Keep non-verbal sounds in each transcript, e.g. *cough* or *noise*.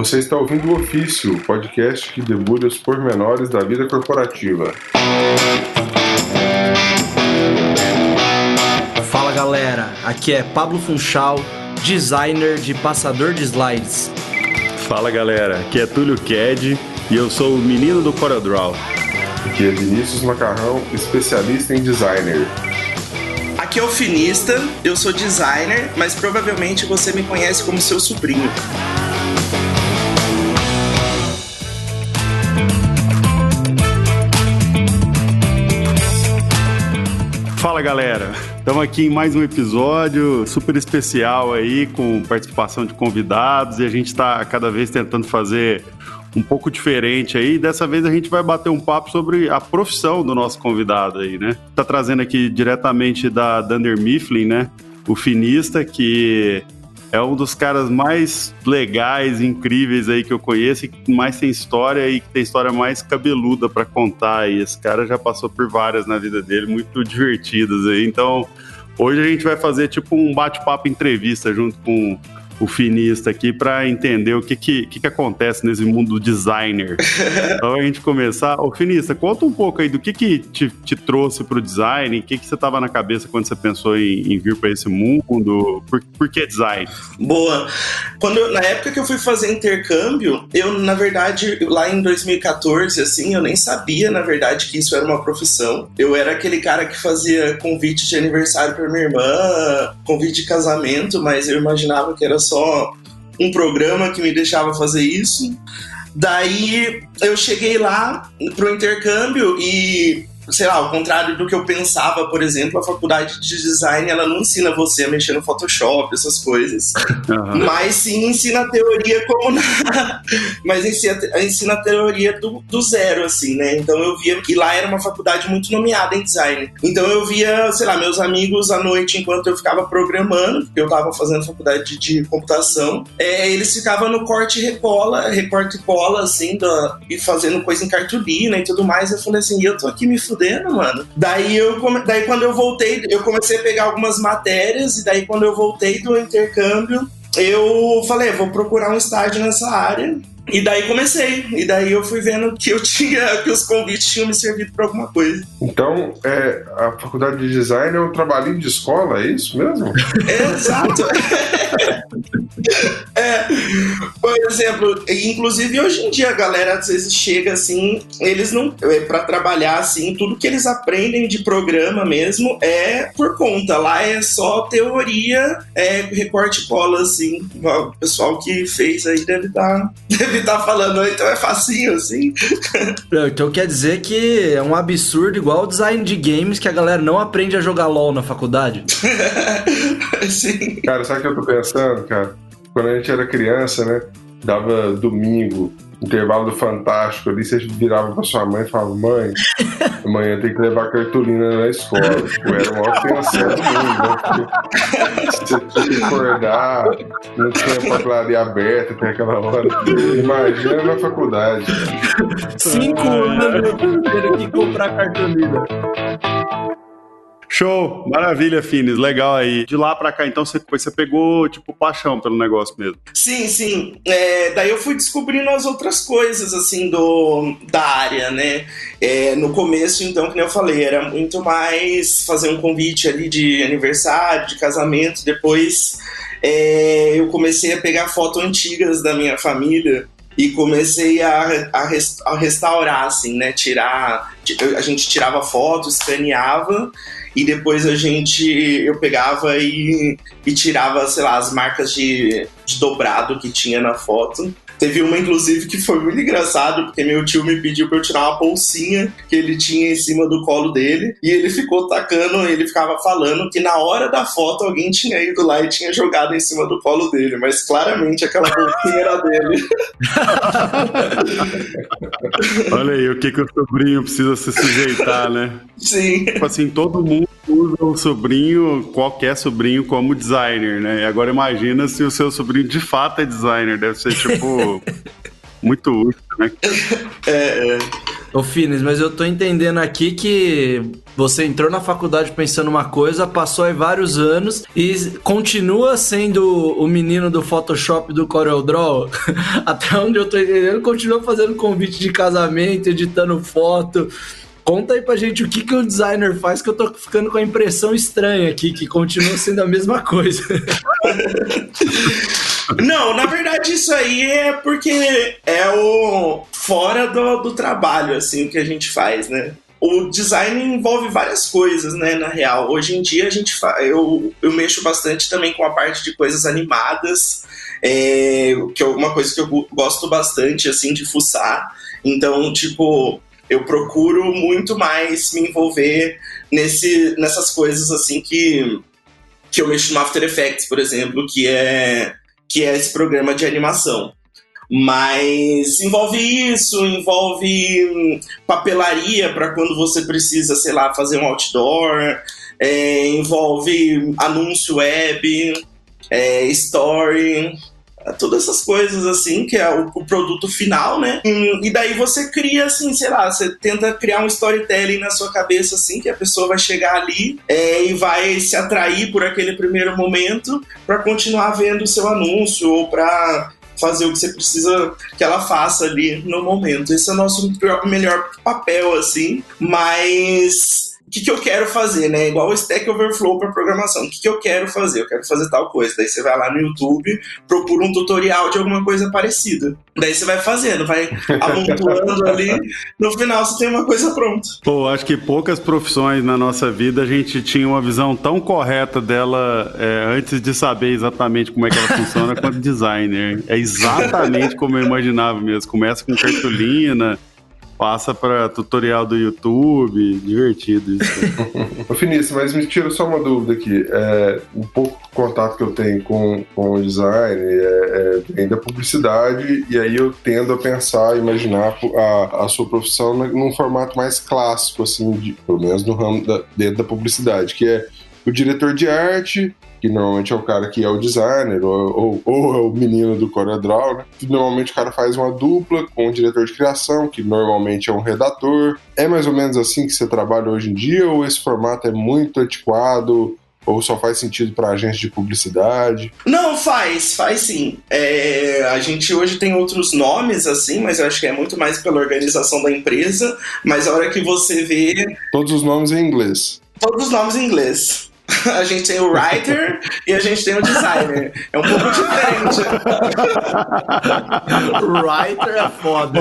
Você está ouvindo o Ofício, podcast que debulha os pormenores da vida corporativa. Fala galera, aqui é Pablo Funchal, designer de passador de slides. Fala galera, aqui é Túlio Ked e eu sou o menino do CorelDRAW. Aqui é Vinícius Macarrão, especialista em designer. Aqui é o Finista, eu sou designer, mas provavelmente você me conhece como seu sobrinho. Fala galera, estamos aqui em mais um episódio super especial aí com participação de convidados e a gente está cada vez tentando fazer um pouco diferente aí. Dessa vez a gente vai bater um papo sobre a profissão do nosso convidado aí, né? Tá trazendo aqui diretamente da Dunder Mifflin, né? O finista que é um dos caras mais legais, incríveis aí que eu conheço e que mais tem história e que tem história mais cabeluda para contar. E esse cara já passou por várias na vida dele, muito divertidas aí. Então, hoje a gente vai fazer tipo um bate-papo entrevista junto com o finista aqui para entender o que que, que que, acontece nesse mundo do designer. *laughs* então a gente começar. Ô, finista, conta um pouco aí do que que te, te trouxe pro design, o que que você tava na cabeça quando você pensou em, em vir para esse mundo, por, por que design? Boa. Quando eu, na época que eu fui fazer intercâmbio, eu na verdade lá em 2014 assim, eu nem sabia na verdade que isso era uma profissão. Eu era aquele cara que fazia convite de aniversário para minha irmã, convite de casamento, mas eu imaginava que era só um programa que me deixava fazer isso. Daí eu cheguei lá pro intercâmbio e sei lá, ao contrário do que eu pensava, por exemplo, a faculdade de design ela não ensina você a mexer no Photoshop, essas coisas. Uhum. Mas sim ensina a teoria como na... *laughs* mas ensina, ensina a teoria do, do zero, assim, né? Então eu via que lá era uma faculdade muito nomeada em design. Então eu via, sei lá, meus amigos à noite enquanto eu ficava programando, porque eu tava fazendo faculdade de computação, é, eles ficavam no corte e recola, recorte e cola, assim, da, e fazendo coisa em cartolina e tudo mais. Eu falei assim, eu tô aqui me fudendo fudendo, mano. Daí, eu, daí quando eu voltei, eu comecei a pegar algumas matérias, e daí quando eu voltei do intercâmbio, eu falei, vou procurar um estágio nessa área. E daí comecei. E daí eu fui vendo que eu *laughs* tinha, que os convites tinham me servido para alguma coisa. Então, é, a faculdade de design é um trabalhinho de escola, é isso mesmo? É, *laughs* exato. é, por exemplo, inclusive hoje em dia a galera às vezes chega assim, eles não. É, para trabalhar assim, tudo que eles aprendem de programa mesmo é por conta. Lá é só teoria, é recorte cola, assim. O pessoal que fez aí deve estar. Tá, *laughs* estar tá falando, então é facinho, assim. *laughs* Então quer dizer que é um absurdo igual o design de games que a galera não aprende a jogar LOL na faculdade. *laughs* Sim. Cara, sabe o que eu tô pensando, cara? Quando a gente era criança, né? Dava domingo, intervalo do Fantástico ali, você virava pra sua mãe e falava, mãe, *laughs* amanhã tem que levar cartolina na escola. Tipo, era uma ofensa do mundo, né? Porque você tinha que acordar, não tinha papelaria aberta até aquela hora. Imagina na faculdade. Cinco anos tendo que comprar cartolina. Show, maravilha, Fines, legal aí. De lá pra cá, então, você, você pegou, tipo, paixão pelo negócio mesmo. Sim, sim. É, daí eu fui descobrindo as outras coisas, assim, do, da área, né? É, no começo, então, como eu falei, era muito mais fazer um convite ali de aniversário, de casamento. Depois é, eu comecei a pegar fotos antigas da minha família e comecei a, a, restaurar, assim, né? Tirar. A gente tirava fotos, escaneava e depois a gente eu pegava e, e tirava, sei lá, as marcas de, de dobrado que tinha na foto Teve uma, inclusive, que foi muito engraçado, porque meu tio me pediu pra eu tirar uma bolsinha que ele tinha em cima do colo dele, e ele ficou tacando, ele ficava falando que na hora da foto alguém tinha ido lá e tinha jogado em cima do colo dele, mas claramente aquela bolsinha era dele. *laughs* Olha aí, o que, que o sobrinho precisa se sujeitar, né? Sim. Tipo assim, todo mundo usa o sobrinho, qualquer sobrinho, como designer, né? E agora imagina se o seu sobrinho de fato é designer, deve ser tipo *laughs* muito útil, né? É, é. Ô Fines, mas eu tô entendendo aqui que você entrou na faculdade pensando uma coisa, passou aí vários anos e continua sendo o menino do Photoshop do CorelDRAW. *laughs* Até onde eu tô entendendo, continua fazendo convite de casamento, editando foto. Conta aí pra gente o que, que o designer faz, que eu tô ficando com a impressão estranha aqui, que continua sendo a mesma coisa. *laughs* Não, na verdade isso aí é porque é o fora do, do trabalho, assim, o que a gente faz, né? o design envolve várias coisas, né, na real. Hoje em dia a gente eu, eu mexo bastante também com a parte de coisas animadas, é, que é uma coisa que eu gosto bastante, assim, de fuçar. Então, tipo, eu procuro muito mais me envolver nesse, nessas coisas, assim, que, que eu mexo no After Effects, por exemplo, que é, que é esse programa de animação. Mas envolve isso, envolve hum, papelaria para quando você precisa, sei lá, fazer um outdoor, é, envolve anúncio web, é, story, todas essas coisas assim, que é o, o, produto final, né? E daí você cria assim, sei lá, você tenta criar um storytelling na sua cabeça assim, que a pessoa vai chegar ali é, e vai se atrair por aquele primeiro momento para continuar vendo o seu anúncio ou para fazer o que você precisa que ela faça ali no momento. Esse é o nosso melhor papel, assim, mas o que, que eu quero fazer, né? Igual o Stack Overflow para programação. O que, que eu quero fazer? Eu quero fazer tal coisa. Daí você vai lá no YouTube, procura um tutorial de alguma coisa parecida. Daí você vai fazendo, vai *laughs* amontoando ali. No final você tem uma coisa pronta. Pô, acho que poucas profissões na nossa vida a gente tinha uma visão tão correta dela é, antes de saber exatamente como é que ela funciona quanto designer. É exatamente como eu imaginava mesmo. Começa com cartolina passa para tutorial do YouTube, divertido isso. *laughs* Ô mas me tira só uma dúvida aqui. É, um pouco contato que eu tenho com, com o design é, é, da publicidade, e aí eu tendo a pensar, imaginar a, a sua profissão num formato mais clássico, assim, de, pelo menos no ramo da, dentro da publicidade, que é o diretor de arte, que normalmente é o cara que é o designer, ou, ou, ou é o menino do CorelDRAW, né? Que normalmente o cara faz uma dupla com o diretor de criação, que normalmente é um redator. É mais ou menos assim que você trabalha hoje em dia, ou esse formato é muito antiquado? Ou só faz sentido para agência de publicidade? Não, faz, faz sim. É, a gente hoje tem outros nomes, assim, mas eu acho que é muito mais pela organização da empresa. Mas a hora que você vê. Todos os nomes em inglês. Todos os nomes em inglês. *laughs* a gente tem o writer e a gente tem o designer. É um pouco diferente. *laughs* writer é foda,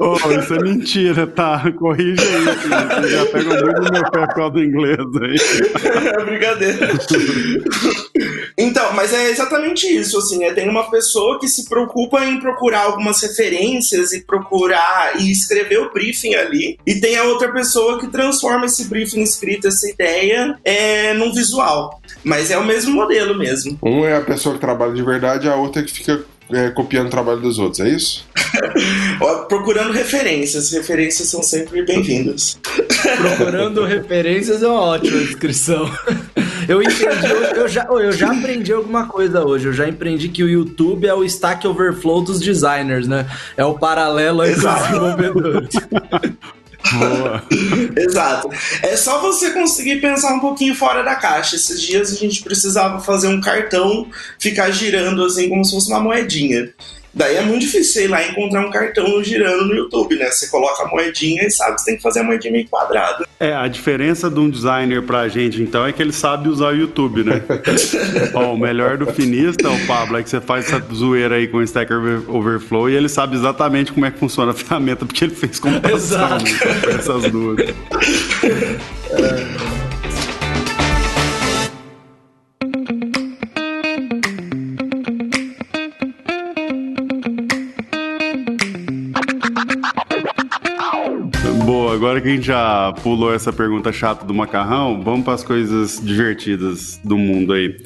oh, oh, isso é mentira, tá? Corrija aí, Você já pega muito no meu pé por causa do inglês aí. *laughs* É brincadeira. Então, mas é exatamente isso, assim, é, tem uma pessoa que se preocupa em procurar algumas referências e procurar e escrever o briefing ali, e tem a outra pessoa que transforma esse briefing escrito, essa ideia, é, num visual. Mas é o mesmo modelo mesmo. Um é a pessoa que trabalha de verdade, a outra é que fica é, copiando o trabalho dos outros, é isso? *laughs* Procurando referências. Referências são sempre bem-vindas. Procurando referências é uma ótima descrição. *laughs* Eu entendi, eu, já, eu já aprendi alguma coisa hoje. Eu já aprendi que o YouTube é o Stack Overflow dos designers, né? É o paralelo aí Exato. dos desenvolvedores. *laughs* Boa. *laughs* Exato. É só você conseguir pensar um pouquinho fora da caixa. Esses dias a gente precisava fazer um cartão ficar girando assim como se fosse uma moedinha. Daí é muito difícil, sei lá, encontrar um cartão girando no YouTube, né? Você coloca a moedinha e sabe que você tem que fazer a moedinha meio quadrada. É, a diferença de um designer pra gente, então, é que ele sabe usar o YouTube, né? *laughs* Ó, o melhor do finista, o Pablo, é que você faz essa zoeira aí com o Stack Overflow e ele sabe exatamente como é que funciona a ferramenta, porque ele fez comparação né? essas duas. *laughs* agora que a gente já pulou essa pergunta chata do macarrão, vamos para as coisas divertidas do mundo aí.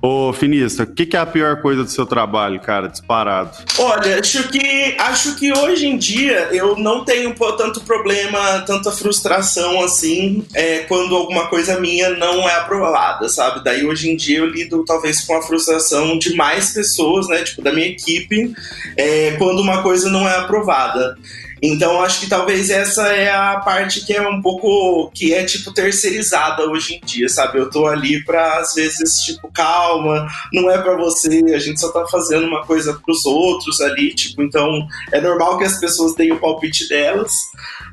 Ô, Finista, o que, que, é a pior coisa do seu trabalho, cara, disparado? Olha, acho que, acho que hoje em dia eu não tenho tanto problema, tanta frustração assim, é, quando alguma coisa minha não é aprovada, sabe? Daí hoje em dia eu lido talvez com a frustração de mais pessoas, né, tipo da minha equipe, é, quando uma coisa não é aprovada. Então acho que talvez essa é a parte que é um pouco que é tipo terceirizada hoje em dia, sabe? Eu tô ali pra às vezes tipo calma, não é para você, a gente só tá fazendo uma coisa pros outros ali, tipo, então é normal que as pessoas tenham o palpite delas,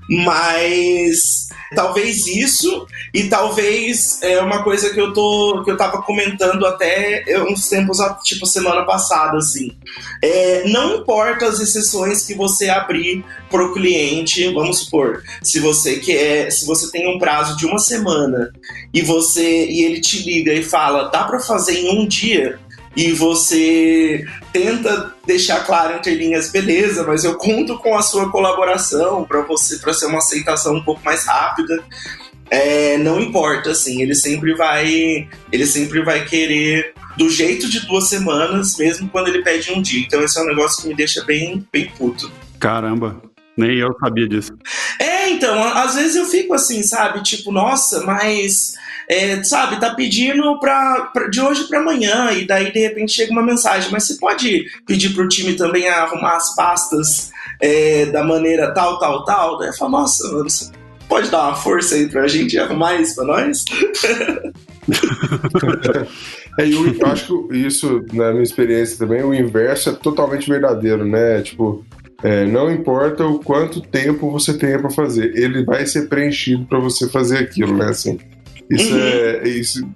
mas talvez isso e talvez é uma coisa que eu tô que eu tava comentando até uns tempos tipo semana passada assim. É, não importa as exceções que você abrir pro cliente vamos supor se você quer se você tem um prazo de uma semana e você e ele te liga e fala dá para fazer em um dia e você tenta deixar claro entre linhas, beleza, mas eu conto com a sua colaboração para você para ser uma aceitação um pouco mais rápida. É, não importa, assim, ele sempre vai, ele sempre vai querer do jeito de duas semanas, mesmo quando ele pede um dia. Então esse é um negócio que me deixa bem, bem puto. Caramba, nem eu sabia disso. É, então, às vezes eu fico assim, sabe? Tipo, nossa, mas é, sabe, tá pedindo pra, pra de hoje para amanhã, e daí de repente chega uma mensagem, mas você pode pedir pro time também arrumar as pastas é, da maneira tal, tal, tal? Daí eu falo, nossa, mano, você pode dar uma força aí pra gente arrumar isso pra nós? *laughs* é, eu, eu acho que isso, na minha experiência também, o inverso é totalmente verdadeiro, né? Tipo, é, não importa o quanto tempo você tenha para fazer, ele vai ser preenchido para você fazer aquilo, né? Assim, isso uhum. é. Isso,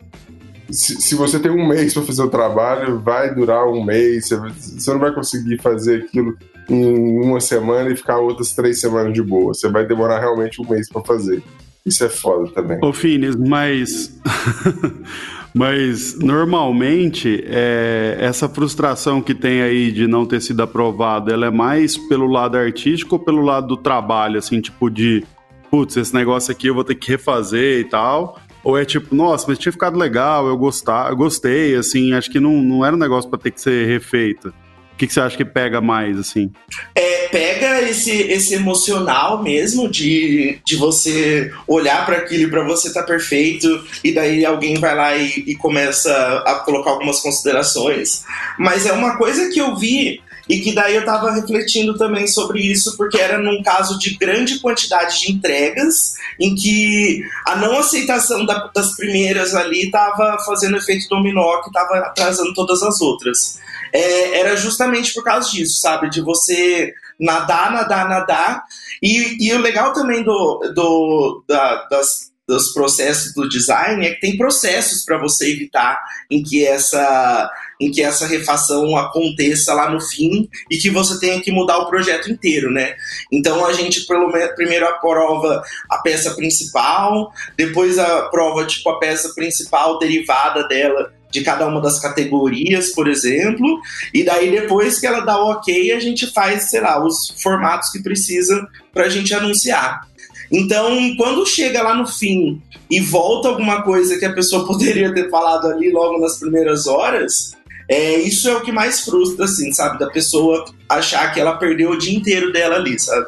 se, se, você tem um mês para fazer o trabalho, vai durar um mês. Você, você não vai conseguir fazer aquilo em uma semana e ficar outras três semanas de boa. Você vai demorar realmente um mês para fazer. Isso é foda também. Ô, Finis, mas. *laughs* mas normalmente é, essa frustração que tem aí de não ter sido aprovado, ela é mais pelo lado artístico ou pelo lado do trabalho, assim, tipo de putz, esse negócio aqui eu vou ter que refazer e tal. Ou é tipo, nossa, mas tinha ficado legal, eu, gostar, eu gostei, assim, acho que não, não era um negócio para ter que ser refeito. O que, que, você acha que pega mais, assim? É, pega esse, esse emocional mesmo de, de você olhar para aquilo e para você tá perfeito, e daí alguém vai lá e, e começa a colocar algumas considerações. Mas é uma coisa que eu vi e que daí eu estava refletindo também sobre isso, porque era num caso de grande quantidade de entregas, em que a não aceitação da, das primeiras ali estava fazendo efeito dominó, que estava atrasando todas as outras. É, era justamente por causa disso, sabe? De você nadar, nadar, nadar. E, e o legal também do, do, da, das, dos processos do design é que tem processos para você evitar em que essa em que essa refação aconteça lá no fim e que você tenha que mudar o projeto inteiro, né? Então a gente pelo primeiro aprova a peça principal, depois aprova tipo a peça principal derivada dela de cada uma das categorias, por exemplo, e daí depois que ela dá o ok, a gente faz, sei lá, os formatos que precisa para a gente anunciar. Então, quando chega lá no fim e volta alguma coisa que a pessoa *laughs* poderia ter falado ali logo nas primeiras horas, é, isso é o que mais frustra, assim, sabe? Da pessoa achar que ela perdeu o dia inteiro dela ali, sabe?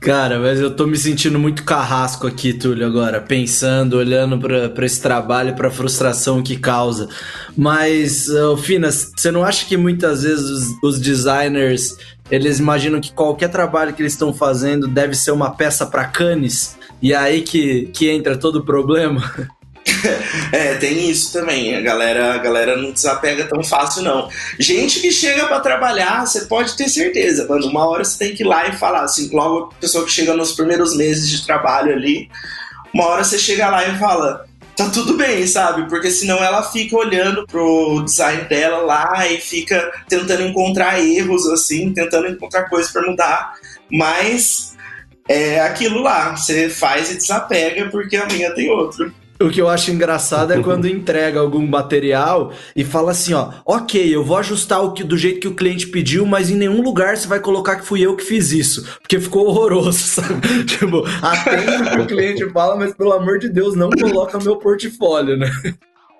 Cara, mas eu tô me sentindo muito carrasco aqui, Túlio, agora, pensando, olhando para esse trabalho, para a frustração que causa. Mas, uh, Finas, você não acha que muitas vezes os, os designers eles imaginam que qualquer trabalho que eles estão fazendo deve ser uma peça para canes? E é aí que, que entra todo o problema? *laughs* *laughs* é, tem isso também. A galera, a galera não desapega tão fácil, não. Gente que chega para trabalhar, você pode ter certeza, mano. Uma hora você tem que ir lá e falar, assim, logo a pessoa que chega nos primeiros meses de trabalho ali, uma hora você chega lá e fala. Tá tudo bem, sabe? Porque senão ela fica olhando pro design dela lá e fica tentando encontrar erros, assim, tentando encontrar coisas para mudar. Mas é aquilo lá, você faz e desapega porque amanhã tem outro. O que eu acho engraçado é quando *laughs* entrega algum material e fala assim, ó, ok, eu vou ajustar o que, do jeito que o cliente pediu, mas em nenhum lugar você vai colocar que fui eu que fiz isso, porque ficou horroroso, *laughs* sabe? tipo, atende o que o cliente fala, mas pelo amor de Deus, não coloca meu portfólio, né?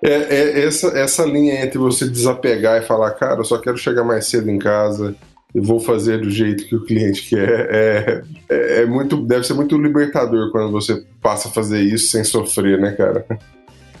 É, é, essa, essa linha entre você desapegar e falar, cara, eu só quero chegar mais cedo em casa, e vou fazer do jeito que o cliente quer. É, é, é, muito, deve ser muito libertador quando você passa a fazer isso sem sofrer, né, cara?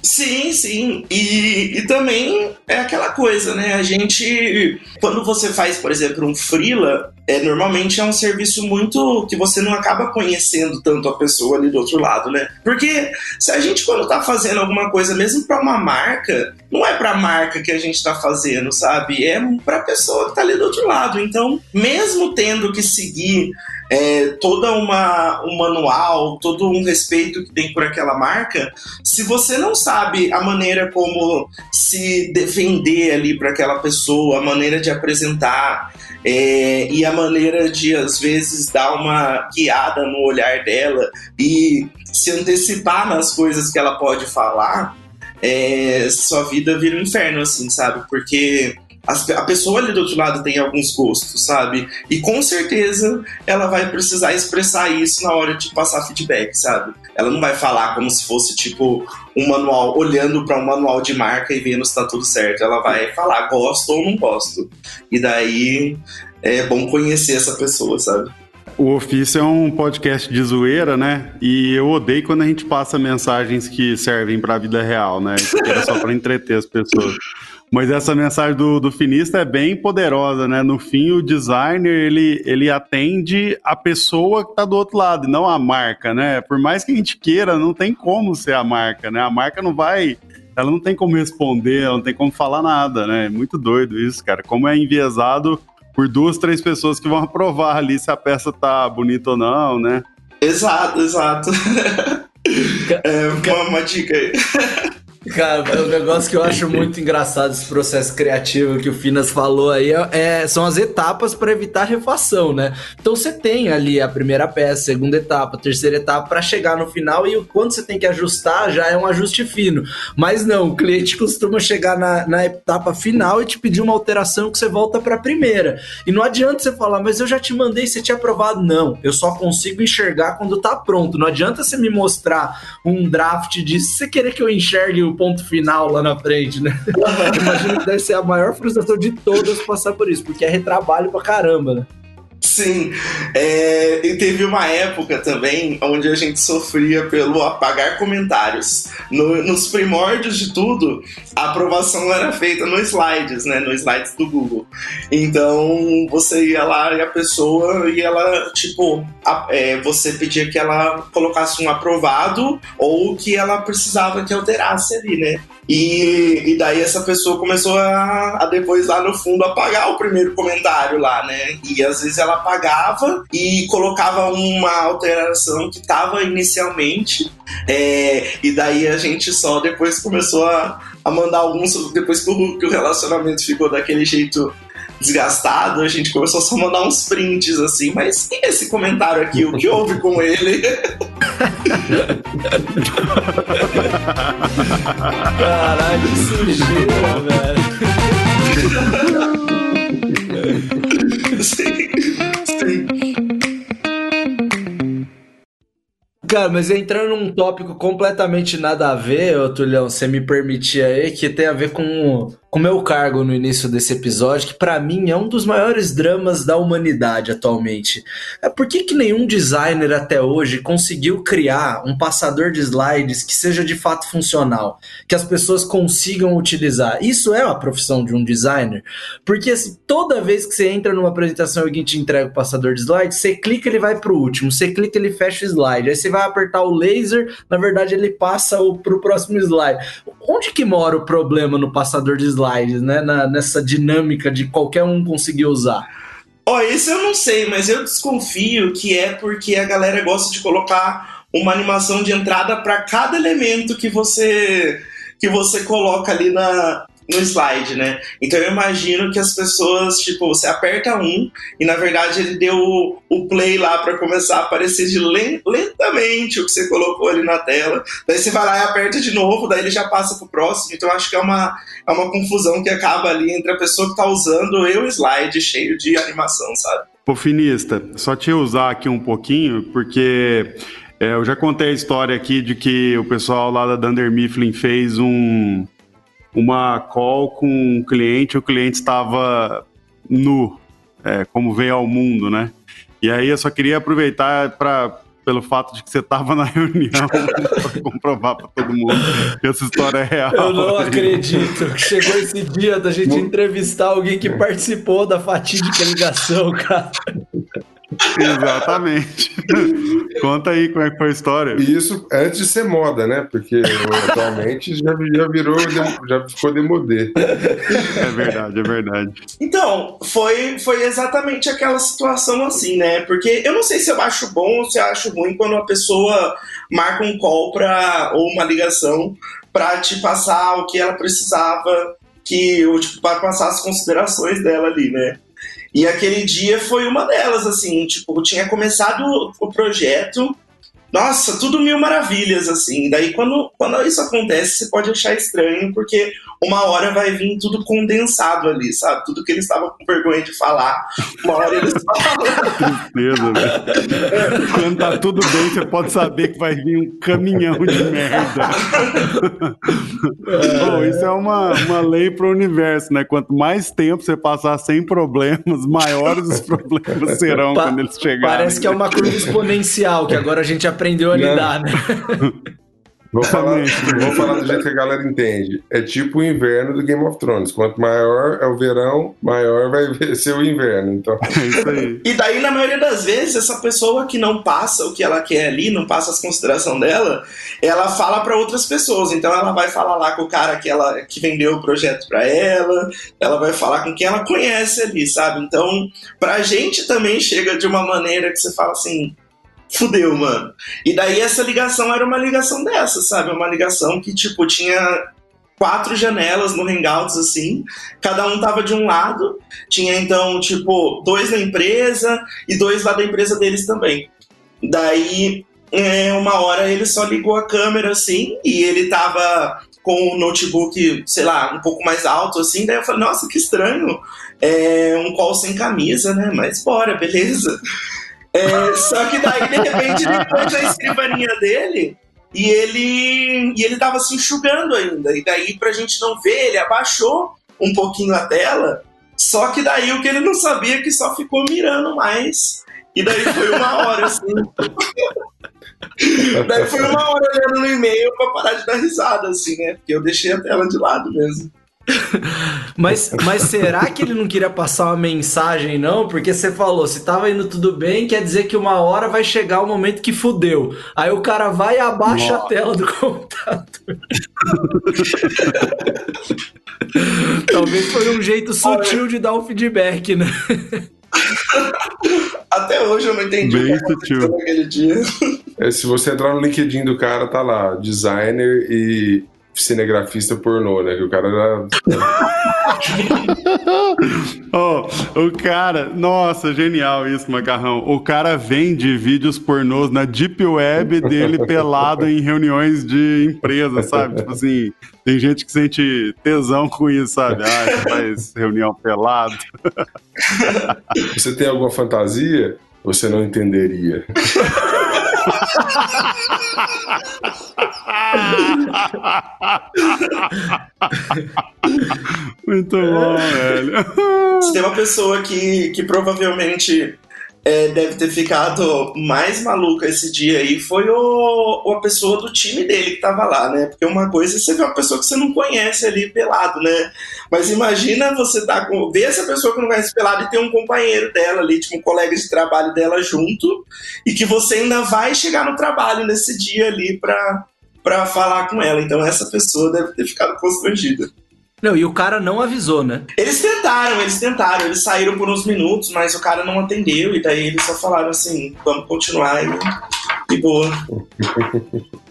Sim, sim. E, e também é aquela coisa, né? A gente, quando você faz, por exemplo, um freela, é, normalmente é um serviço muito que você não acaba conhecendo tanto a pessoa ali do outro lado, né? Porque se a gente, quando tá fazendo alguma coisa, mesmo para uma marca, não é pra marca que a gente tá fazendo, sabe? É pra pessoa que tá ali do outro lado. Então, mesmo tendo que seguir é, toda uma um manual, todo um respeito que tem por aquela marca, se você não sabe a maneira como se defender ali para aquela pessoa, a maneira de apresentar é, e a maneira de às vezes dar uma guiada no olhar dela e se antecipar nas coisas que ela pode falar, é, sua vida vira um inferno, assim, sabe? Porque a pessoa ali do outro lado tem alguns gostos, sabe? E com certeza ela vai precisar expressar isso na hora de passar feedback, sabe? Ela não vai falar como se fosse tipo um manual, olhando para um manual de marca e vendo se tá tudo certo. Ela vai falar gosto ou não gosto. E daí é bom conhecer essa pessoa, sabe? O Ofício é um podcast de zoeira, né? E eu odeio quando a gente passa mensagens que servem para a vida real, né? É só para entreter as pessoas. *laughs* Mas essa mensagem do, do finista é bem poderosa, né? No fim, o designer, ele, ele atende a pessoa que está do outro lado, e não a marca, né? Por mais que a gente queira, não tem como ser a marca, né? A marca não vai... Ela não tem como responder, ela não tem como falar nada, né? É muito doido isso, cara. Como é enviesado por duas, três pessoas que vão *laughs* aprovar ali se a peça tá bonita ou não, né? Exato, exato. *laughs* é uma, uma dica aí. *laughs* Cara, o negócio que eu acho muito engraçado esse processo criativo que o Finas falou aí é, é são as etapas para evitar refação, né? Então você tem ali a primeira peça, segunda etapa, terceira etapa para chegar no final e quando você tem que ajustar já é um ajuste fino. Mas não, o cliente costuma chegar na, na etapa final e te pedir uma alteração que você volta para a primeira. E não adianta você falar, mas eu já te mandei, você tinha aprovado. Não, eu só consigo enxergar quando tá pronto. Não adianta você me mostrar um draft disso, você querer que eu enxergue o ponto final lá na frente, né? *laughs* Imagino que deve ser a maior frustração de todas passar por isso, porque é retrabalho pra caramba, né? Sim, é, e teve uma época também onde a gente sofria pelo apagar comentários. No, nos primórdios de tudo, a aprovação era feita no slides, né? No slides do Google. Então você ia lá e a pessoa e ela, tipo, a, é, você pedia que ela colocasse um aprovado ou que ela precisava que alterasse ali, né? E, e daí essa pessoa começou a, a, depois lá no fundo apagar o primeiro comentário lá, né? E às vezes ela apagava e colocava uma alteração que estava inicialmente. É, e daí a gente só depois começou a, a mandar alguns. Depois que o, que o relacionamento ficou daquele jeito desgastado, a gente começou só a mandar uns prints assim, mas e esse comentário aqui? O que houve com ele? Caralho, que sujeira, velho. sim, sim. Cara, mas entrando num tópico completamente nada a ver, ô Tulhão, você me permitir aí, que tem a ver com o meu cargo no início desse episódio, que para mim é um dos maiores dramas da humanidade atualmente. É por que, nenhum designer até hoje conseguiu criar um passador de slides que seja de fato funcional, que as pessoas consigam utilizar? Isso é a profissão de um designer, porque assim, toda vez que você entra numa apresentação e alguém te entrega o passador de slides, você clica ele vai pro último, você clica ele fecha o slide, aí você vai apertar o laser, na verdade ele passa o, pro próximo slide. Onde que mora o problema no passador de slides? Slides, né? Na, nessa dinâmica de qualquer um conseguir usar. Ó, oh, esse eu não sei, mas eu desconfio que é porque a galera gosta de colocar uma animação de entrada para cada elemento que você que você coloca ali na, no slide, né? Então eu imagino que as pessoas, tipo, você aperta um e na verdade ele deu o, play lá para começar a aparecer de lentamente o que você colocou ali na tela. Daí você vai lá e aperta de novo, daí ele já passa pro próximo. Então eu acho que é uma, é uma confusão que acaba ali entre a pessoa que tá usando e o slide cheio de animação, sabe? Ô, finista, só te usar aqui um pouquinho, porque é, eu já contei a história aqui de que o pessoal lá da Dunder Mifflin fez um, uma call com um cliente, o cliente estava nu, é, como veio ao mundo, né? E aí eu só queria aproveitar para pelo fato de que você tava na *laughs* reunião pra comprovar pra todo mundo que essa história é real. Eu não acredito que chegou esse dia da gente entrevistar alguém que participou da fatídica ligação, cara. *laughs* Exatamente. *laughs* Conta aí como é que foi a história. E isso antes de ser moda, né? Porque atualmente já, já virou, já ficou demodê. É verdade, é verdade. Então, foi, foi exatamente aquela situação assim, né? Porque eu não sei se eu acho bom ou se eu acho ruim quando uma pessoa marca um call pra, ou uma ligação para te passar o que ela precisava, que, ou tipo, para passar as considerações dela ali, né? E aquele dia foi uma delas, assim, tipo, tinha começado o projeto, nossa, tudo mil maravilhas, assim. Daí, quando, quando isso acontece, você pode achar estranho, porque uma hora vai vir tudo condensado ali, sabe? Tudo que eles estavam com vergonha de falar, uma hora eles *laughs* falam. Tristeza, velho. Quando tá tudo bem, você pode saber que vai vir um caminhão de merda. Bom, isso é uma, uma lei pro universo, né? Quanto mais tempo você passar sem problemas, maiores os problemas *laughs* serão pa quando eles chegarem. Parece que é uma curva exponencial, que agora a gente aprendeu a lidar, né? *laughs* Vou falar, vou falar do jeito que a galera entende. É tipo o inverno do Game of Thrones. Quanto maior é o verão, maior vai *laughs* ser o inverno. Então. *laughs* É isso aí. E daí, na maioria das vezes, essa pessoa que não passa o que ela quer ali, não passa as considerações dela, ela fala para outras pessoas. Então, ela vai falar lá com o cara que, ela, que vendeu o projeto para ela, ela vai falar com quem ela conhece ali, sabe? Então, pra gente também chega de uma maneira que você fala assim fudeu, mano. E daí essa ligação era uma ligação dessa, sabe? Uma ligação que, tipo, tinha quatro janelas no Hangouts, assim, cada um tava de um lado, tinha então, tipo, dois na empresa e dois lá da empresa deles também. Daí, é, uma hora ele só ligou a câmera, assim, e ele tava com o notebook, sei lá, um pouco mais alto, assim, daí eu falei, nossa, que estranho, é um call sem camisa, né, mas bora, beleza. É, só que daí, de repente, ele pôs a escrivaninha dele e ele, e ele tava se enxugando ainda. E daí, pra gente não ver, ele abaixou um pouquinho a tela. Só que daí o que ele não sabia é que só ficou mirando mais. E daí foi uma hora, assim. daí foi uma hora olhando no e-mail pra parar de dar risada, assim, né? Porque eu deixei a tela de lado mesmo. Mas, mas será que ele não queria passar uma mensagem, não? Porque você falou, se tava indo tudo bem, quer dizer que uma hora vai chegar o momento que fudeu. Aí o cara vai e abaixa Nossa. a tela do computador. *laughs* Talvez foi um jeito sutil de dar um feedback, né? Até hoje eu não entendi Bem o que sutil. naquele dia. É, se você entrar no LinkedIn do cara, tá lá, designer e cinegrafista pornô, né? Que o cara era. *laughs* oh, o cara, nossa, genial isso, Macarrão. O cara vende vídeos pornôs na Deep Web dele *laughs* pelado em reuniões de empresa, sabe? Tipo assim, tem gente que sente tesão com isso, sabe? Ah, faz reunião pelado. *laughs* Você tem alguma fantasia? Você não entenderia. *laughs* Muito bom, velho. Se tem uma pessoa que, que provavelmente é, deve ter ficado mais maluca esse dia aí foi o, a pessoa do time dele que tava lá, né? Porque uma coisa é você ver uma pessoa que você não conhece ali pelado, né? Mas imagina você tá com. ver essa pessoa que não conhece pelado e ter um companheiro dela ali, tipo, um colega de trabalho dela junto, e que você ainda vai chegar no trabalho nesse dia ali pra, pra falar com ela. Então essa pessoa deve ter ficado constrangida. Não, e o cara não avisou, né? Eles tentaram, eles tentaram, eles saíram por uns minutos, mas o cara não atendeu, e daí eles só falaram assim, vamos continuar e, e boa. *laughs*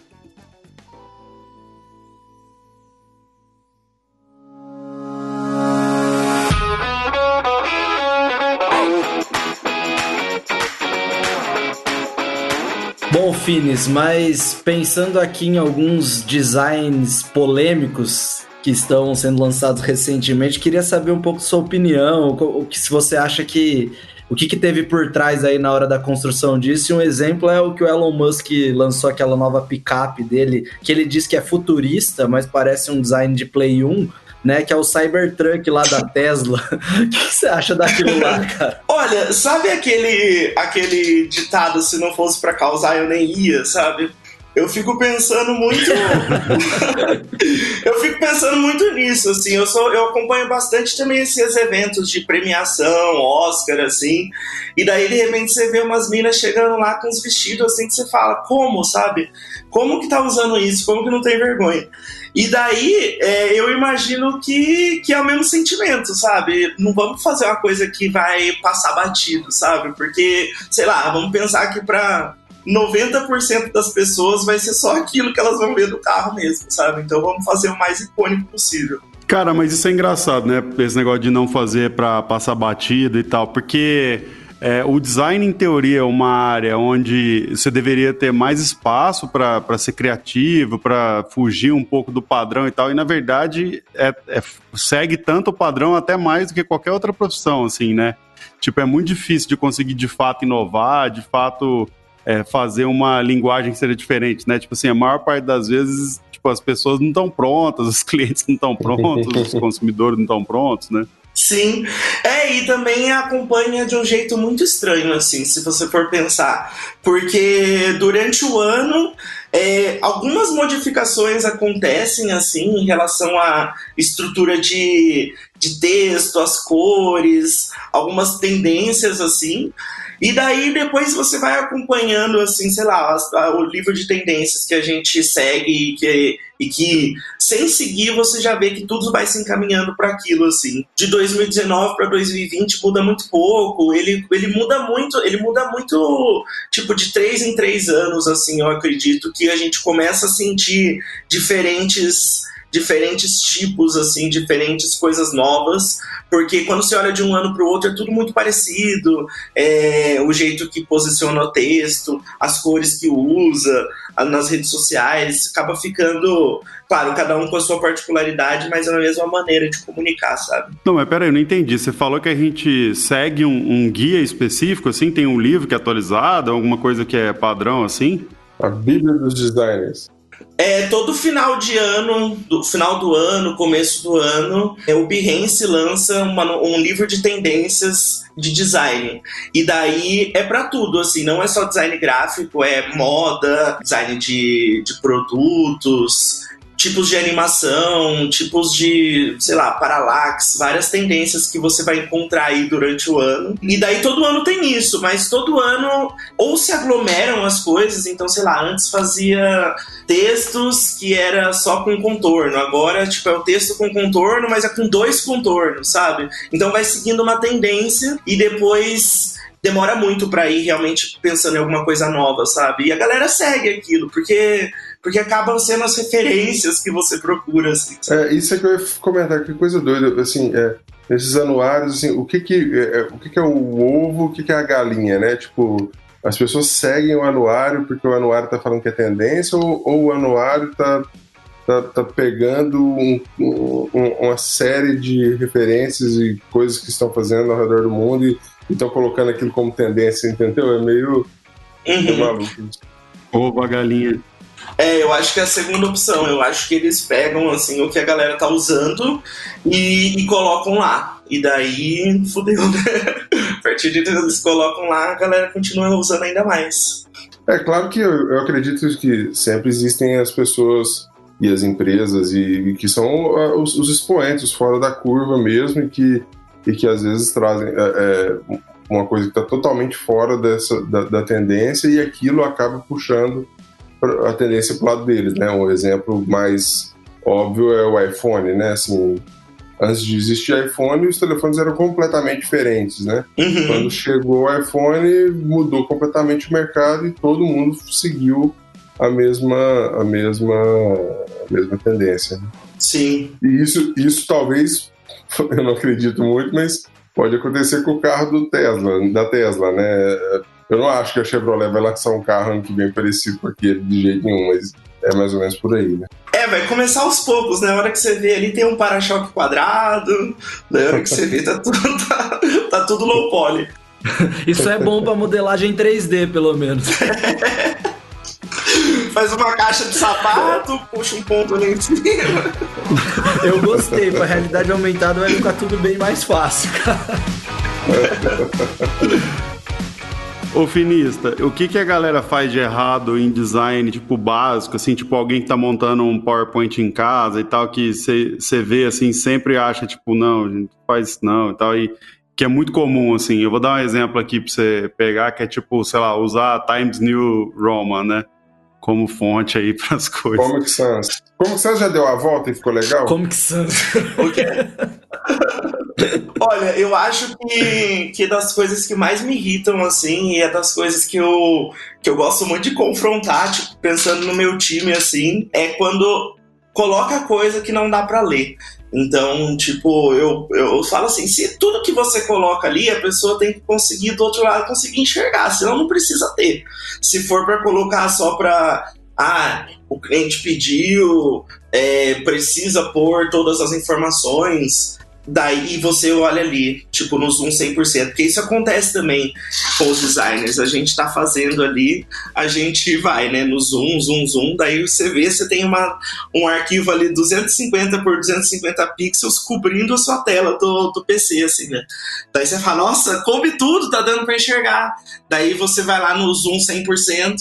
Bom, Finis, mas pensando aqui em alguns designs polêmicos que estão sendo lançados recentemente. Queria saber um pouco sua opinião, o que se você acha que o que, que teve por trás aí na hora da construção disso. E um exemplo é o que o Elon Musk lançou aquela nova picape dele, que ele diz que é futurista, mas parece um design de Play 1. Né? Que é o Cybertruck lá da *laughs* Tesla. *laughs* O que você acha daquilo lá, *laughs* cara? Olha, sabe aquele, aquele ditado, se não fosse para causar, eu nem ia, sabe? eu fico pensando muito. eu fico pensando muito nisso, assim. Eu, sou, eu acompanho bastante também esses eventos de premiação, Oscar, assim. E daí, de repente, você vê umas minas chegando lá com os vestidos assim que você fala, como, sabe? Como que tá usando isso? Como que não tem vergonha? E daí é, eu imagino que, que é o mesmo sentimento, sabe? Não vamos fazer uma coisa que vai passar batido, sabe? Porque, sei lá, vamos pensar que pra 90% das pessoas vai ser só aquilo que elas vão ver do carro mesmo, sabe? Então vamos fazer o mais icônico possível. Cara, mas isso é engraçado, né? Esse negócio de não fazer para passar batida e tal, porque é, o design, em teoria, é uma área onde você deveria ter mais espaço para ser criativo, para fugir um pouco do padrão e tal, e na verdade é, é, segue tanto o padrão até mais do que qualquer outra profissão, assim, né? Tipo, é muito difícil de conseguir de fato inovar, de fato é, fazer uma linguagem que seja diferente, né? Tipo assim, a maior parte das vezes, tipo, as pessoas não estão prontas, *laughs* os clientes não estão prontos, os *laughs* consumidores não estão prontos, né? Sim. É, e também acompanha de um jeito muito estranho, assim, se você for pensar. Porque durante o ano, é, algumas modificações acontecem, assim, em relação à estrutura de, de texto, as cores, algumas tendências, assim. E daí depois você vai acompanhando, assim, sei lá, o livro de tendências que a gente segue e que, e que sem seguir você já vê que tudo vai se encaminhando para aquilo, assim. De 2019 para 2020 muda muito pouco, ele, ele muda muito, ele muda muito, tipo, de três em três anos, assim, eu acredito que a gente começa a sentir diferentes diferentes tipos, assim, diferentes coisas novas, porque quando você olha de um ano para o outro é tudo muito parecido, é, o jeito que posiciona o texto, as cores que usa, nas redes sociais, acaba ficando, claro, cada um com a sua particularidade, mas é a mesma maneira de comunicar, sabe? Não, mas peraí, eu não entendi. Você falou que a gente segue um, um guia específico, assim, tem um livro que é atualizado, alguma coisa que é padrão, assim? A Bíblia dos Designers. É, todo final de ano, do final do ano, começo do ano, é, o Behance lança uma, um livro de tendências de design. E daí é para tudo, assim, não é só design gráfico, é moda, design de, de produtos, tipos de animação, tipos de, sei lá, paralax, várias tendências que você vai encontrar aí durante o ano. E daí todo ano tem isso, mas todo ano ou se aglomeram as coisas, então, sei lá, antes fazia textos que era só com contorno, agora, tipo, é o texto com contorno, mas é com dois contornos, sabe? Então vai seguindo uma tendência e depois demora muito para ir realmente pensando em alguma coisa nova, sabe? E a galera segue aquilo, porque porque acabam sendo as referências que você procura. Assim. É, isso é que eu ia comentar, que coisa doida. Assim, é, nesses anuários, assim, o que que é, é, o que que é o ovo, o que que é a galinha, né? Tipo, as pessoas seguem o anuário porque o anuário tá falando que é tendência ou, ou o anuário tá, tá, tá pegando um, um, uma série de referências e coisas que estão fazendo ao redor do mundo e estão colocando aquilo como tendência, entendeu? É meio, uhum. meio maluco. Ovo, a galinha. É, eu acho que é a segunda opção. Eu acho que eles pegam assim o que a galera tá usando e, e colocam lá. E daí, fudeu, né? A partir de eles colocam lá, a galera continua usando ainda mais. É claro que eu, eu acredito que sempre existem as pessoas e as empresas e, e que são uh, os, os, expoentes fora da curva mesmo e que, e que às vezes trazem é, é, uma coisa que está totalmente fora dessa, da, da, tendência e aquilo acaba puxando a tendência para o lado deles, né? Um exemplo mais óbvio é o iPhone, né? Assim, antes de existir iPhone, os telefones eram completamente diferentes, né? Uhum. Quando chegou o iPhone, mudou completamente o mercado e todo mundo seguiu a mesma a mesma a mesma tendência. Né? Sim. E isso isso talvez *laughs* eu não acredito muito, mas pode acontecer com o carro do Tesla, da Tesla, né? Eu não acho que a Chevrolet vai lançar um carro ano que vem parecido com aquele de jeito nenhum, mas é mais ou menos por aí, né? É, vai começar aos poucos, né? A hora que você vê ali tem um para-choque quadrado, na hora que você vê tá tudo, *laughs* tá, tá tudo low poly. *laughs* Isso é bom pra modelagem 3D, pelo menos. *laughs* faz uma caixa de sapato, puxa um ponto ali em cima. Eu gostei, pra realidade aumentada vai ficar tudo bem mais fácil, cara. Ô, finista, o que, que a galera faz de errado em design, tipo, básico, assim, tipo, alguém que tá montando um PowerPoint em casa e tal, que você vê, assim, sempre acha, tipo, não, a gente faz isso não e tal, e que é muito comum, assim. Eu vou dar um exemplo aqui pra você pegar, que é, tipo, sei lá, usar Times New Roman, né? Como fonte aí *laughs* pras coisas. Comic Sans. Comic Sans já deu a volta e ficou legal? Comic Sans. O quê? Olha, eu acho que, que das coisas que mais me irritam, assim, e é das coisas que eu, que eu gosto muito de confrontar, tipo, pensando no meu time, assim, é quando coloca coisa que não dá para ler. Então, tipo, eu, eu falo assim, se tudo que você coloca ali, a pessoa tem que conseguir do outro lado conseguir enxergar, senão não precisa ter. Se for para colocar só para ah, o cliente pediu, é, precisa pôr todas as informações, Daí você olha ali, tipo, no zoom 100%, porque isso acontece também com os designers. A gente tá fazendo ali, a gente vai, né, no zoom, zoom, zoom, daí você vê, você tem uma, um arquivo ali 250 por 250 pixels cobrindo a sua tela do, do PC, assim, né? Daí você fala, nossa, coube tudo, tá dando para enxergar. Daí você vai lá no zoom 100%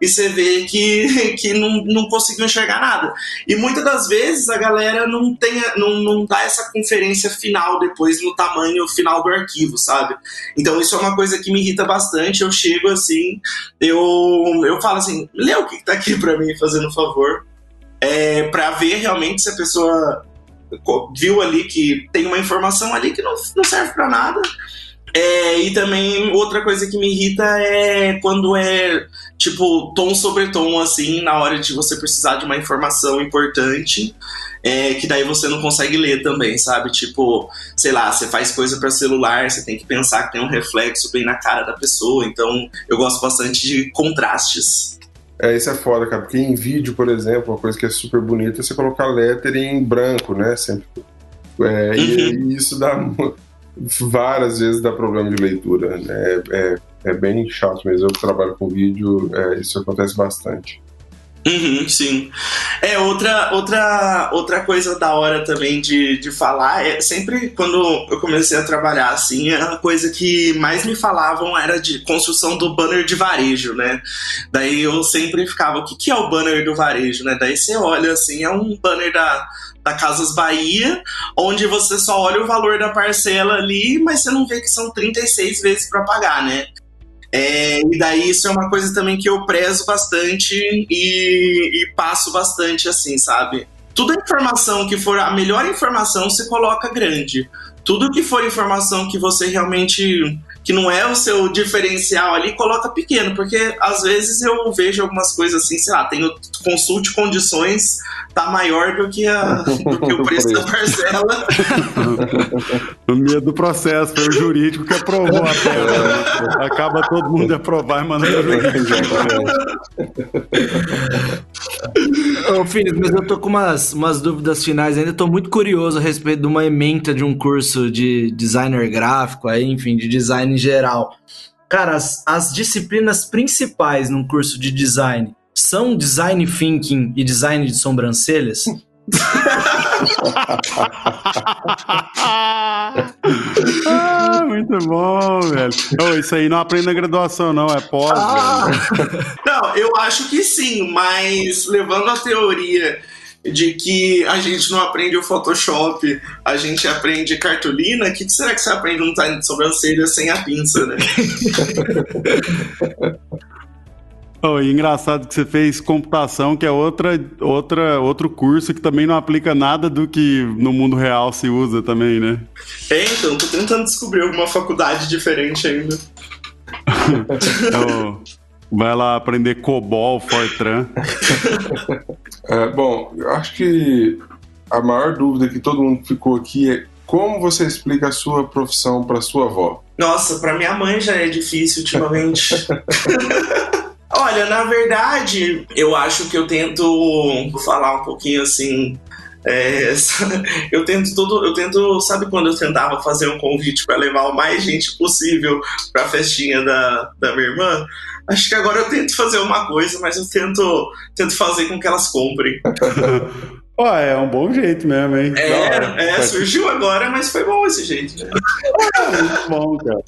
e você vê que, *laughs* que não, não conseguiu enxergar nada. E muitas das vezes a galera não, tem, não, não dá essa conferência final depois no tamanho final do arquivo, sabe? Então isso é uma coisa que me irrita bastante. Eu chego assim, eu, eu falo assim, lê o que tá aqui para mim, fazendo um favor, é, para ver realmente se a pessoa viu ali que tem uma informação ali que não, não serve para nada é, e também outra coisa que me irrita é quando é tipo tom sobre tom, assim, na hora de você precisar de uma informação importante. É, que daí você não consegue ler também, sabe? Tipo, sei lá, você faz coisa para celular, você tem que pensar que tem um reflexo bem na cara da pessoa. Então, eu gosto bastante de contrastes. É, isso é foda, cara, porque em vídeo, por exemplo, uma coisa que é super bonita é você colocar lettering em branco, né? Sempre. É, uhum. e, e isso dá várias vezes dá problema de leitura. Né? É, é, é, bem chato mesmo. Eu que trabalho com vídeo, é, isso acontece bastante. Uhum, sim. É, outra, outra, outra coisa da hora também de, de falar é sempre quando eu comecei a trabalhar assim, a coisa que mais me falavam era de construção do banner de varejo, né? Daí eu sempre ficava, o que, que é o banner do varejo, né? Daí você olha assim, é um banner da, da Casas Bahia, onde você só olha o valor da parcela ali, mas você não vê que são 36 vezes para pagar, né? É, e daí isso é uma coisa também que eu prezo bastante e, e passo bastante, assim, sabe? Tudo informação que for a melhor informação, você coloca grande. Tudo que for informação que você realmente que não é o seu diferencial ali, coloca pequeno, porque às vezes eu vejo algumas coisas assim, sei lá, tenho consulte condições, tá maior do que, a, do que o *laughs* preço da parcela. *laughs* o medo do processo, foi o jurídico que aprovou a tela. *laughs* Acaba todo mundo de aprovar e mandar o jurídico. Ô, Finis, mas eu tô com umas, umas dúvidas finais ainda. Tô muito curioso a respeito de uma ementa de um curso de designer gráfico, aí, enfim, de design em geral. Cara, as, as disciplinas principais num curso de design são design thinking e design de sobrancelhas? *laughs* ah, muito bom, velho. Oh, isso aí não aprende na graduação, não, é pós, ah. Não, eu acho que sim, mas levando a teoria de que a gente não aprende o Photoshop, a gente aprende cartolina, o que será que você aprende um design de sobrancelha sem a pinça, né? *laughs* Oh, e engraçado que você fez computação, que é outra, outra, outro curso que também não aplica nada do que no mundo real se usa também, né? É, então, tô tentando descobrir alguma faculdade diferente ainda. *laughs* oh, vai lá aprender COBOL, Fortran. *laughs* é, bom, eu acho que a maior dúvida que todo mundo ficou aqui é como você explica a sua profissão para sua avó? Nossa, para minha mãe já é difícil ultimamente. *laughs* Olha, na verdade, eu acho que eu tento falar um pouquinho assim. É, *laughs* eu tento tudo, eu tento, sabe quando eu tentava fazer um convite para levar o mais gente possível para a festinha da, da minha irmã? Acho que agora eu tento fazer uma coisa, mas eu tento, tento fazer com que elas comprem. *laughs* Ó, é um bom jeito mesmo, hein? É, é surgiu agora, mas foi bom esse jeito. Né? *laughs* muito bom, cara.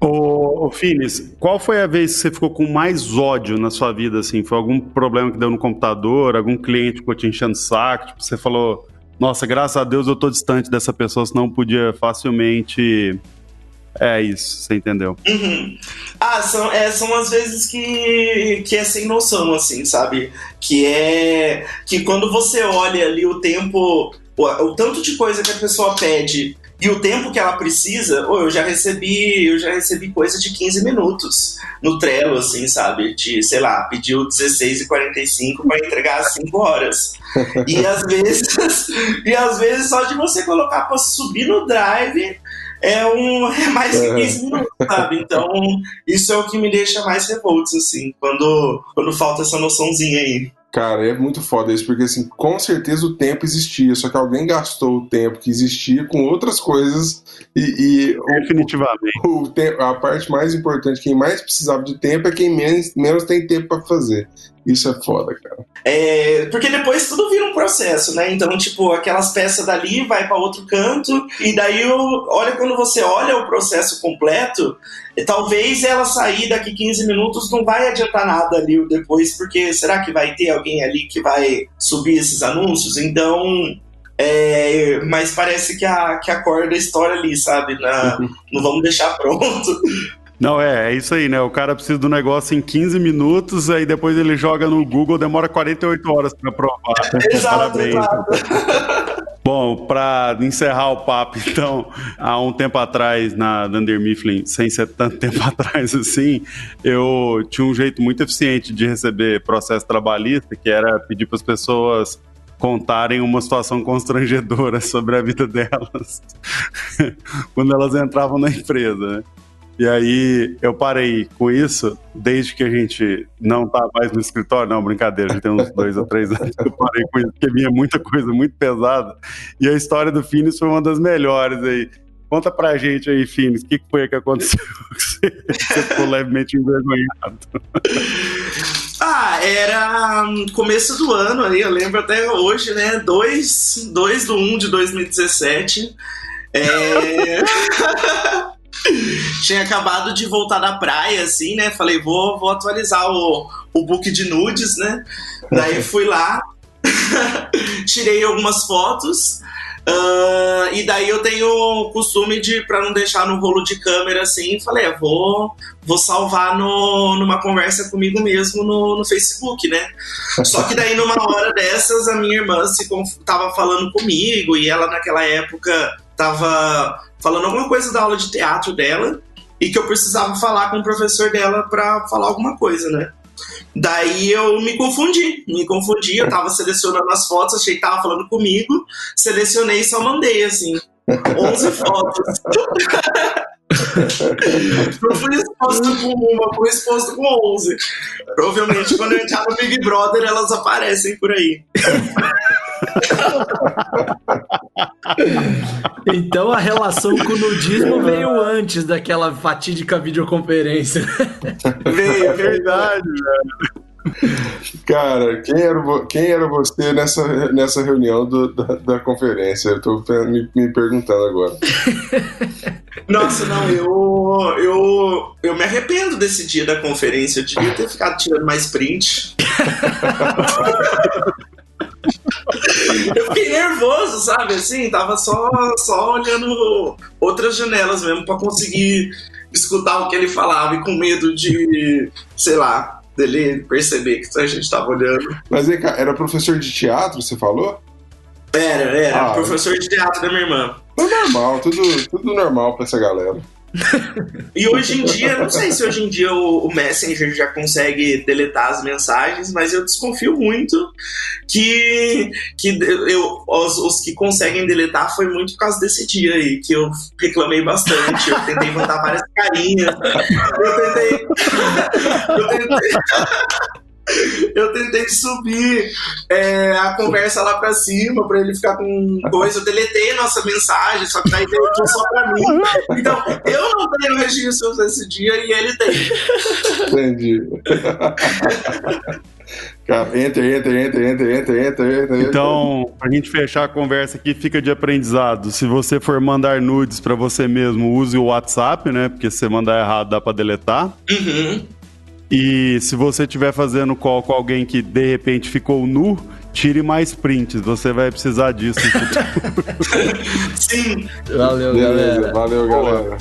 Ô, ô Finis, qual foi a vez que você ficou com mais ódio na sua vida, assim? Foi algum problema que deu no computador, algum cliente ficou te enchendo o saco, tipo, você falou, nossa, graças a Deus eu tô distante dessa pessoa, senão podia facilmente... É isso, você entendeu? Uhum. Ah, são, é, são as vezes que, que é sem noção, assim, sabe? Que é que quando você olha ali o tempo, o, o tanto de coisa que a pessoa pede e o tempo que ela precisa, oh, eu já recebi, eu já recebi coisa de 15 minutos no Trello, assim, sabe? De, sei lá, pediu 16 e 45 para entregar às 5 horas. E *laughs* às vezes, *laughs* e às vezes só de você colocar para subir no Drive é um é mais que 15 minutos, sabe? Então, isso é o que me deixa mais revolto, assim, quando, quando falta essa noçãozinha aí. Cara, é muito foda isso, porque assim, com certeza o tempo existia, só que alguém gastou o tempo que existia com outras coisas e. e Definitivamente. O, o tempo, a parte mais importante, quem mais precisava de tempo é quem menos, menos tem tempo para fazer. Isso é foda, cara. É, porque depois tudo vira um processo, né? Então, tipo, aquelas peças dali vai para outro canto, e daí, olha, quando você olha o processo completo, talvez ela sair daqui 15 minutos não vai adiantar nada ali depois, porque será que vai ter alguém ali que vai subir esses anúncios? Então. É, mas parece que a, que acorda a história ali, sabe? Na, *laughs* não vamos deixar pronto. Não, é, é isso aí, né? O cara precisa do negócio em 15 minutos, aí depois ele joga no Google, demora 48 horas para provar. *laughs* Exato, Parabéns. Exato. *laughs* Bom, para encerrar o papo, então, há um tempo atrás na Dunder Mifflin, sem ser tanto tempo *laughs* atrás assim, eu tinha um jeito muito eficiente de receber processo trabalhista, que era pedir para as pessoas contarem uma situação constrangedora sobre a vida delas quando elas entravam na empresa. E aí eu parei com isso desde que a gente não tá mais no escritório. Não, brincadeira, já tem uns dois ou três anos que eu parei com isso, porque vinha muita coisa muito pesada. E a história do Finis foi uma das melhores aí. Conta pra gente aí, Finis, o que foi que aconteceu *laughs* você, você ficou levemente envergonhado? Ah, era começo do ano aí, eu lembro até hoje, né? 2, 2 do 1 de 2017. É... *laughs* *laughs* Tinha acabado de voltar da praia, assim, né? Falei, vou, vou atualizar o, o book de nudes, né? Daí fui lá, *laughs* tirei algumas fotos. Uh, e daí eu tenho o costume de, para não deixar no rolo de câmera assim, falei, é, vou, vou salvar no, numa conversa comigo mesmo no, no Facebook, né? *laughs* Só que daí numa hora dessas a minha irmã se tava falando comigo e ela naquela época tava falando alguma coisa da aula de teatro dela e que eu precisava falar com o professor dela para falar alguma coisa, né? Daí eu me confundi, me confundi, eu tava selecionando as fotos, achei que tava falando comigo, selecionei e só mandei, assim, 11 fotos. *laughs* *laughs* não fui exposto com uma, fui exposto com 11. Provavelmente quando eu entrar no Big Brother elas aparecem por aí. Então a relação com o nudismo veio antes daquela fatídica videoconferência. veio, é verdade, velho. Cara, quem era, quem era você nessa, nessa reunião do, da, da, conferência? Eu tô me, me, perguntando agora. *laughs* Nossa, não, eu, eu, eu me arrependo desse dia da conferência. Eu devia ter ficado tirando mais print. *laughs* eu fiquei nervoso, sabe? Assim, tava só, só olhando outras janelas mesmo para conseguir escutar o que ele falava e com medo de, sei lá, dele perceber que a gente tava olhando. Mas aí, era professor de teatro, você falou? Era, era, ah, professor de teatro da minha irmã. Tudo normal, tudo, tudo normal pra essa galera *laughs* e hoje em dia, não sei se hoje em dia o, o, Messenger já consegue deletar as mensagens, mas eu desconfio muito que, que eu, os, os, que conseguem deletar foi muito por causa desse dia aí, que eu reclamei bastante. Eu tentei botar várias carinhas. Eu tentei. *laughs* eu tentei. Eu tentei subir é, a conversa lá pra cima pra ele ficar com coisa. Eu deletei a nossa mensagem, só que daí deletou só pra mim. Então, eu não tenho registro desse dia e ele tem. Entendi. Cara, entra, entra, entra, entra, entra, entra, entra. Então, pra gente fechar a conversa aqui, fica de aprendizado. Se você for mandar nudes pra você mesmo, use o WhatsApp, né? Porque se você mandar errado, dá pra deletar. Uhum. E se você estiver fazendo call com alguém que de repente ficou nu, tire mais prints. Você vai precisar disso. *laughs* Sim. Valeu, Beleza, galera. valeu, galera.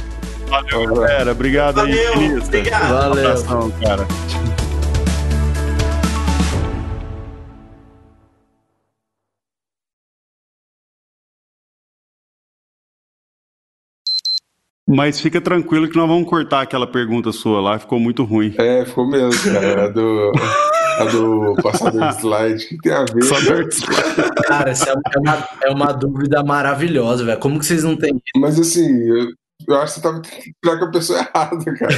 Valeu, galera. Obrigado Valeu, aí, Finista. obrigado. Valeu. Abração, cara. Mas fica tranquilo que nós vamos cortar aquela pergunta sua lá, ficou muito ruim. É, ficou mesmo, cara. A do, a do passador de slide. O que tem a ver? Só cara? dar Cara, essa é uma, é uma dúvida maravilhosa, velho. Como que vocês não têm Mas assim, eu, eu acho que você tava tentando falar com a pessoa *laughs* errada, cara.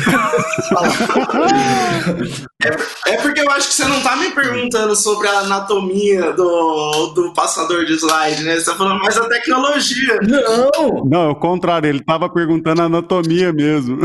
É porque eu acho que você não tá me perguntando sobre a anatomia do, do passador de slide, né? Você tá falando mais da tecnologia. Não! Não, é o contrário, ele tava perguntando a anatomia mesmo.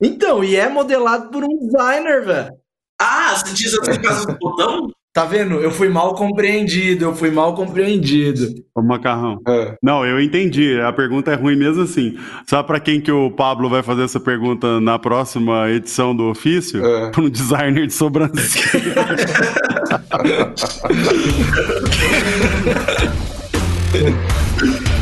Então, e é modelado por um designer, velho. Ah, você diz assim por causa do botão? Tá vendo? Eu fui mal compreendido, eu fui mal compreendido. O macarrão. É. Não, eu entendi. A pergunta é ruim mesmo assim. Sabe pra quem que o Pablo vai fazer essa pergunta na próxima edição do ofício? É. Para um designer de sobrancelha. *laughs* *laughs*